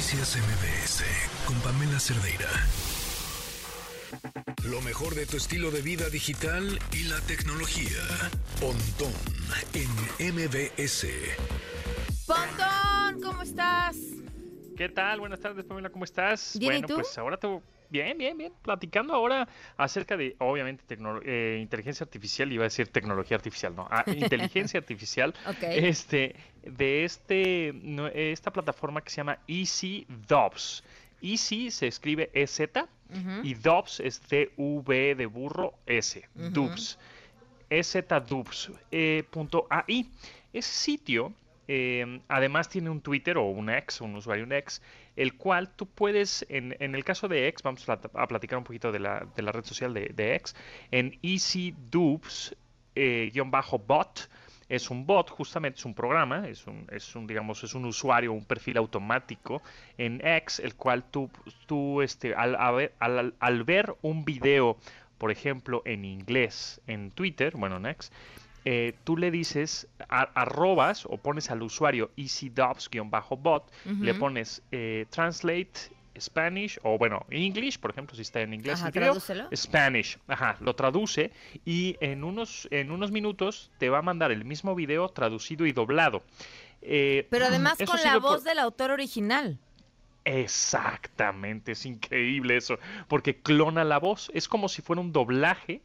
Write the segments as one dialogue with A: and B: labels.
A: Noticias MBS con Pamela Cerdeira. Lo mejor de tu estilo de vida digital y la tecnología. Pontón en MBS.
B: Pontón, ¿cómo estás?
C: ¿Qué tal? Buenas tardes, Pamela, ¿cómo estás?
B: Bien, ¿y
C: bueno,
B: tú?
C: pues ahora te... Bien, bien, bien. Platicando ahora acerca de, obviamente, eh, inteligencia artificial, iba a decir tecnología artificial, no, ah, inteligencia artificial,
B: Ok.
C: este, de este, no, esta plataforma que se llama Easy Dobbs. Easy se escribe EZ
B: Ujú.
C: y Dobbs es D-V de burro S,
B: Ujú.
C: Dobbs. EZDubs.ai. Ese sitio eh, además tiene un Twitter o un ex, un usuario un ex, el cual tú puedes, en, el caso de X, vamos a, plat- a platicar un poquito de la, red social de, X, en EasyDubs, eh, es un bot, justamente es un programa, es un, digamos, es un usuario, un perfil automático en X, el cual tú, tú este, al- al ver un video, por ejemplo, en inglés en Twitter, bueno, en X, eh, tú le dices, a- arrobas o pones al usuario easydubs-bot, le pones eh, translate Spanish o bueno, English, por ejemplo, si está en inglés
B: Ajá,
C: el video. Spanish, ajá, lo traduce y en unos, en unos minutos te va a mandar el mismo video traducido y doblado. Eh,
B: Pero además con la voz del autor original.
C: Exactamente, es increíble eso, porque clona la voz, es como si fuera un doblaje.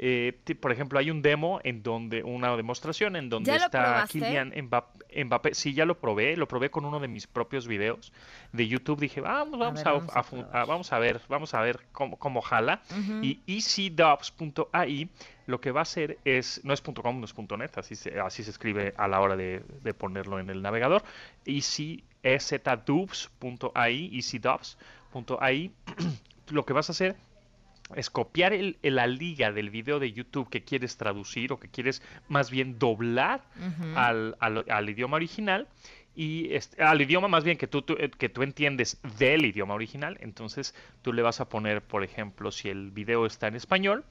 C: Eh, por ejemplo, hay un demo en donde, una demostración en donde
B: ¿Ya lo
C: está? Kylian Mbap- Mbappé. Sí, ya lo probé, lo probé con uno de mis propios videos de YouTube. Dije, vamos, vamos
B: ver,
C: a,
B: vamos a
C: a- vamos a ver, vamos a ver cómo, cómo jala.
B: Ujú.
C: Y easydubs.ai lo que va a hacer es, no es .com, no es .net, así se, así se escribe a la hora de, de ponerlo en el navegador. Easy, ezdubs.ai, easydubs.ai, lo que vas a hacer es copiar el- la liga del video de YouTube que quieres traducir o que quieres más bien doblar al, al- al idioma original y este, al idioma más bien que tú, tú, eh, que tú entiendes del idioma original. Entonces tú le vas a poner, por ejemplo, si el video está en español,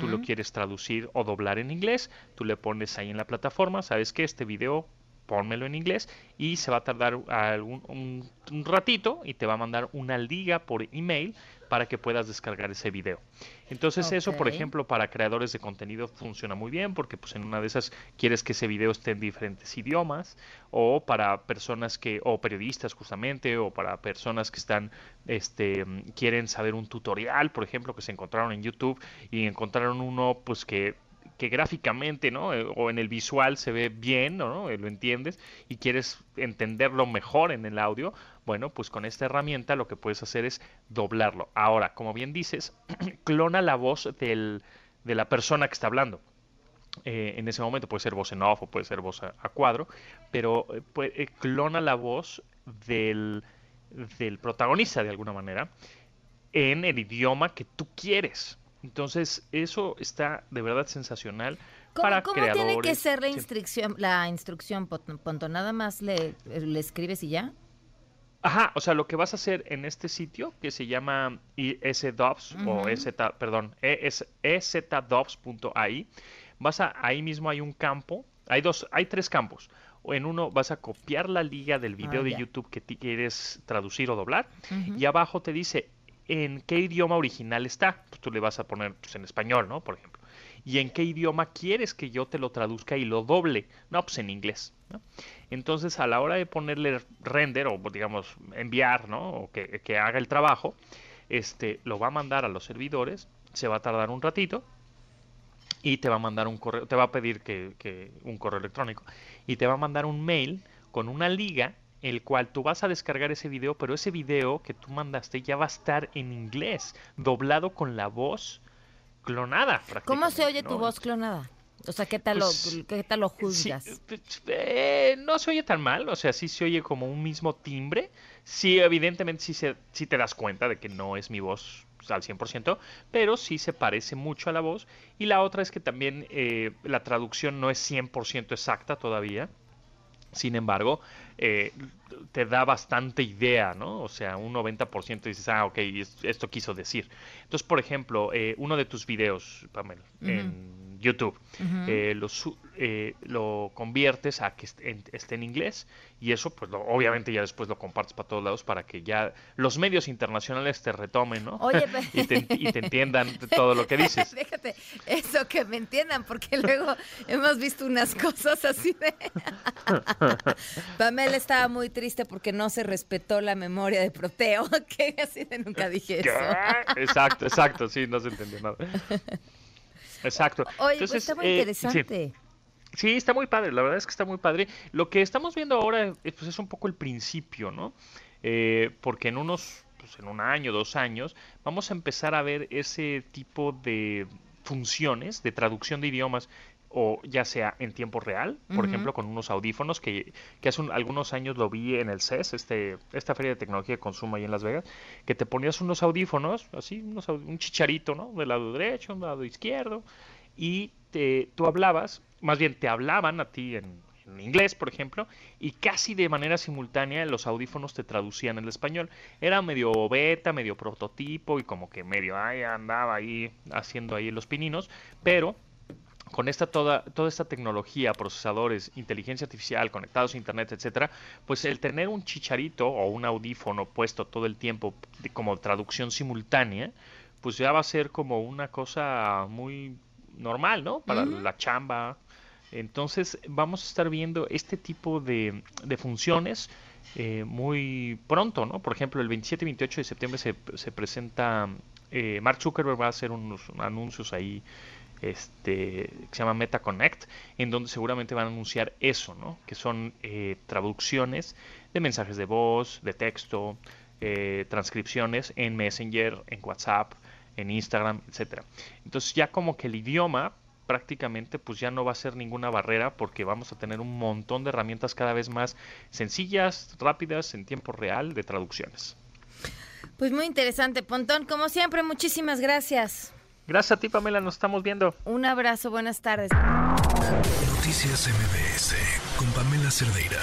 C: tú lo quieres traducir o doblar en inglés, tú le pones ahí en la plataforma, sabes que este video pónmelo en inglés y se va a tardar algún, un, un ratito y te va a mandar una liga por email para que puedas descargar ese video. Entonces eso, por ejemplo, para creadores de contenido funciona muy bien porque pues en una de esas quieres que ese video esté en diferentes idiomas o para personas que o periodistas justamente o para personas que están este quieren saber un tutorial, por ejemplo, que se encontraron en YouTube y encontraron uno pues que que gráficamente, ¿no? Eh, O en el visual se ve bien, ¿no? Eh, Lo entiendes y quieres entenderlo mejor en el audio, bueno, pues con esta herramienta lo que puedes hacer es doblarlo. Ahora, como bien dices, clona la voz de la persona que está hablando. Eh, en ese momento puede ser voz en off o puede ser voz a, cuadro, pero clona la voz del, del protagonista de alguna manera en el idioma que tú quieres. Entonces, eso está de verdad sensacional
B: ¿Cómo,
C: para
B: cómo tiene que ser la
C: Sí.
B: instrucción, la instrucción, Pon- Ponto? ¿Nada más le, le escribes y ya?
C: Ajá, o sea, lo que vas a hacer en este sitio que se llama ESDOPS o
B: Ujú.
C: EZ, perdón, E ES EZDOPS.ai, vas a ahí mismo hay un campo, hay dos, hay tres campos. O En uno vas a copiar la liga del video
B: Ah,
C: de. YouTube que quieres traducir o doblar y abajo te dice en qué idioma original está. Pues tú le vas a poner pues, en español, ¿no? Por ejemplo. Y en qué idioma quieres que yo te lo traduzca y lo doble. No, pues en inglés. Entonces, a la hora de ponerle render o digamos enviar, ¿no? O que, que haga el trabajo, este, lo va a mandar a los servidores. Se va a tardar un ratito y te va a mandar un correo, te va a pedir que un correo electrónico y te va a mandar un mail con una liga el cual tú vas a descargar ese video, pero ese video que tú mandaste ya va a estar en inglés, doblado con la voz clonada.
B: ¿Cómo se oye tu voz clonada? O sea, ¿qué tal,
C: Pues,
B: lo, ¿qué tal lo
C: Sí,
B: juzgas?
C: eh, no se oye tan mal, o sea, sí se oye como un mismo timbre. Sí, evidentemente sí, se, sí te das cuenta de que no es mi voz al 100%, pero sí se parece mucho a la voz. Y la otra es que también eh, la traducción no es 100% exacta todavía. Sin embargo, eh, te da bastante idea, ¿no? O sea, un 90% dices, ah, ok, es- esto quiso decir. Entonces, por ejemplo, eh, uno de tus videos, Pamela, en YouTube. Eh, lo, eh, lo, conviertes a que esté en, inglés y eso, pues obviamente ya después lo compartes para todos lados para que ya los medios internacionales te retomen, ¿no?
B: Oye,
C: y, te, y, te, entiendan todo lo que dices.
B: Déjate, eso que me entiendan, porque luego hemos visto unas cosas así de... Pamela estaba muy triste porque no se respetó la memoria de Proteo, que así de nunca dije eso.
C: Exacto, exacto, sí, no se entendió nada. Exacto.
B: Oye, pues está muy eh, interesante.
C: Sí. está muy padre, la verdad es que está muy padre. Lo que estamos viendo ahora eh, pues es un poco el principio, ¿no? Eh, porque en unos, pues en un año, dos años, vamos a empezar a ver ese tipo de funciones de traducción de idiomas o ya sea en tiempo real, por ejemplo, con unos audífonos que, que hace algunos años lo vi en el CES, este, esta feria de tecnología de consumo ahí en Las Vegas, que te ponías unos audífonos, así, un chicharito, ¿no? Del lado derecho, un lado izquierdo, y te, tú hablabas, más bien te hablaban a ti en, en inglés, por ejemplo, y casi de manera simultánea los audífonos te traducían el español. Era medio beta, medio prototipo y como que medio ahí andaba ahí haciendo ahí los pininos, pero con esta toda, toda esta tecnología, procesadores, inteligencia artificial, conectados a internet, etcétera, pues el tener un chicharito o un audífono puesto todo el tiempo como traducción simultánea, pues ya va a ser como una cosa muy normal, ¿no? Para la chamba. Entonces vamos a estar viendo este tipo de, funciones eh, muy pronto, ¿no? Por ejemplo, el 27 y 28 de septiembre se, se presenta, eh, Mark Zuckerberg va a hacer unos anuncios ahí este, que se llama MetaConnect, en donde seguramente van a anunciar eso, ¿no? que son eh, traducciones de mensajes de voz, de texto, eh, transcripciones en Messenger, en WhatsApp, en Instagram, etcétera. Entonces ya como que el idioma prácticamente pues ya no va a ser ninguna barrera porque vamos a tener un montón de herramientas cada vez más sencillas, rápidas, en tiempo real de traducciones.
B: Pues muy interesante, Pontón. Como siempre, muchísimas gracias.
C: Gracias a ti, Pamela. Nos estamos viendo.
B: Un abrazo. Buenas tardes.
A: Noticias MBS con Pamela Cerdeira.